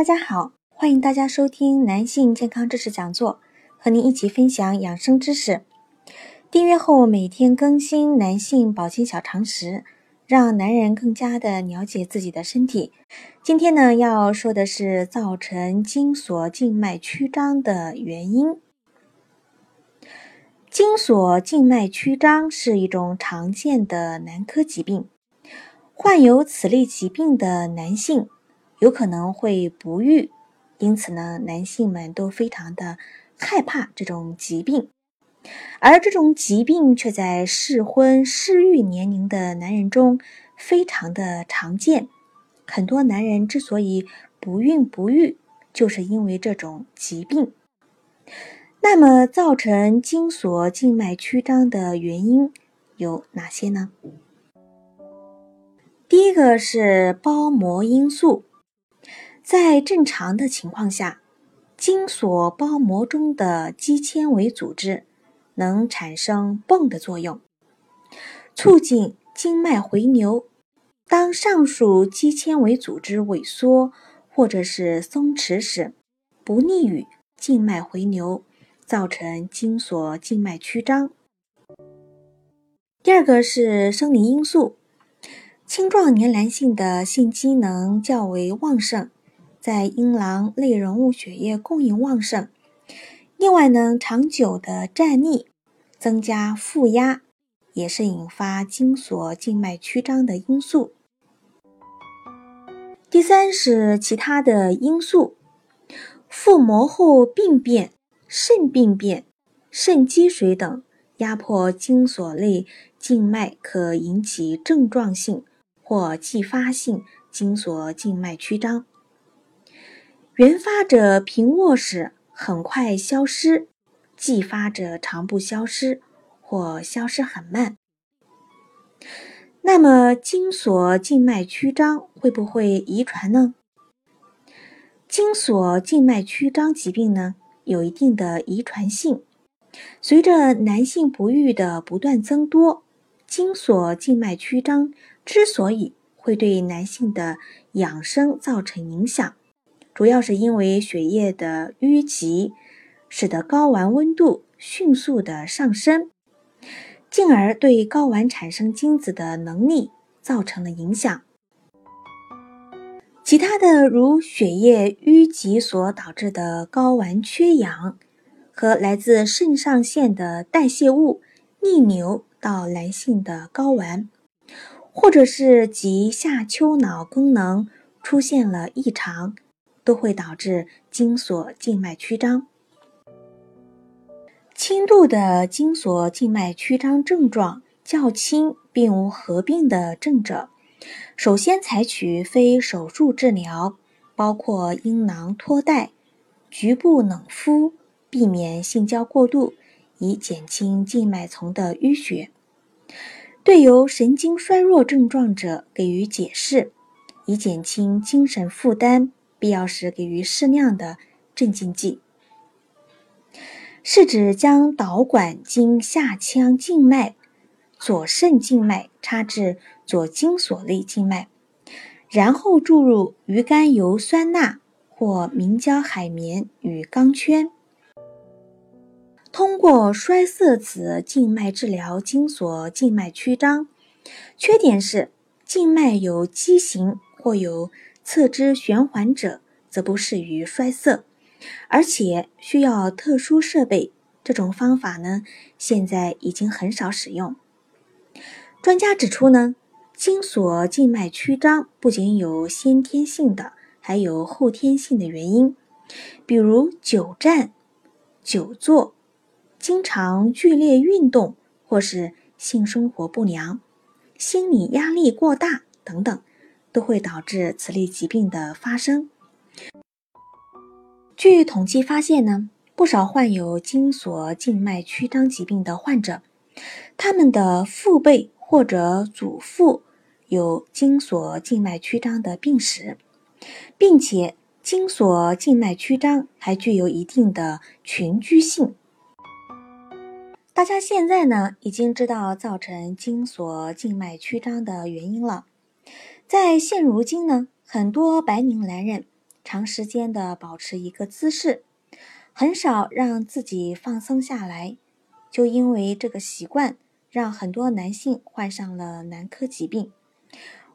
大家好，欢迎大家收听男性健康知识讲座，和您一起分享养生知识。订阅后每天更新男性保健小常识，让男人更加的了解自己的身体。今天呢，要说的是造成精索静脉曲张的原因。精索静脉曲张是一种常见的男科疾病，患有此类疾病的男性有可能会不育，因此呢，男性们都非常的害怕这种疾病，而这种疾病却在适婚适育年龄的男人中非常的常见。很多男人之所以不孕不育，就是因为这种疾病。那么，造成精索静脉曲张的原因有哪些呢？第一个是包膜因素，在正常的情况下，精索包膜中的肌纤维组织能产生泵的作用，促进经脉回流。当上述肌纤维组织萎缩或者是松弛时，不利于静脉回流。造成精索静脉曲张。第二个是生理因素，青壮年男性的性机能较为旺盛，在阴囊内容物血液供应旺盛。另外呢，长久的站立增加负压，也是引发精索静脉曲张的因素。第三是其他的因素，腹膜后病变。肾病变、肾积水等压迫精索内静脉，可引起症状性或继发性精索静脉曲张。原发者平卧时很快消失，继发者常不消失或消失很慢。那么，精索静脉曲张会不会遗传呢？精索静脉曲张疾病呢？有一定的遗传性。随着男性不育的不断增多，精索静脉曲张之所以会对男性的养生造成影响，主要是因为血液的淤积，使得睾丸温度迅速的上升，进而对睾丸产生精子的能力造成了影响。其他的如血液淤积所导致的睾丸缺氧，和来自肾上腺的代谢物逆流到男性的睾丸，或者是及下丘脑功能出现了异常，都会导致精索静脉曲张。轻度的精索静脉曲张症状较轻，并无合并的症者。首先采取非手术治疗，包括阴囊托带、局部冷敷，避免性交过度，以减轻静脉丛的淤血。对有神经衰弱症状者给予解释，以减轻精神负担，必要时给予适量的镇静剂。是指将导管经下腔静脉、左肾静脉插至。左精索内静脉，然后注入鱼肝油酸钠或明胶海绵与钢圈，通过栓塞子静脉治疗精索静脉曲张。缺点是静脉有畸形或有侧支旋环者，则不适于衰色，而且需要特殊设备。这种方法呢，现在已经很少使用。专家指出呢，精索静脉曲张不仅有先天性的，还有后天性的原因，比如久站、久坐、经常剧烈运动，或是性生活不良、心理压力过大等等，都会导致此类疾病的发生。据统计发现呢。不少患有精索静脉曲张疾病的患者，他们的父辈或者祖父有精索静脉曲张的病史，并且精索静脉曲张还具有一定的群居性。大家现在呢已经知道造成精索静脉曲张的原因了。在现如今呢，很多白领男人长时间的保持一个姿势。很少让自己放松下来，就因为这个习惯，让很多男性患上了男科疾病，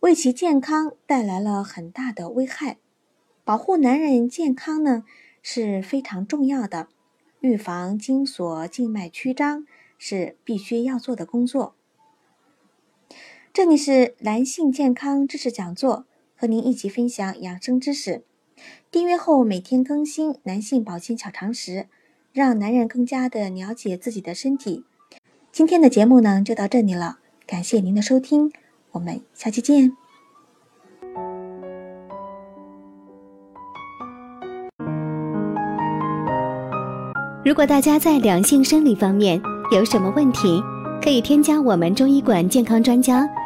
为其健康带来了很大的危害。保护男人健康呢是非常重要的，预防精索静脉曲张是必须要做的工作。这里是男性健康知识讲座，和您一起分享养生知识。订阅后每天更新男性保健小常识，让男人更加的了解自己的身体。今天的节目呢就到这里了，感谢您的收听，我们下期见。如果大家在两性生理方面有什么问题，可以添加我们中医馆健康专家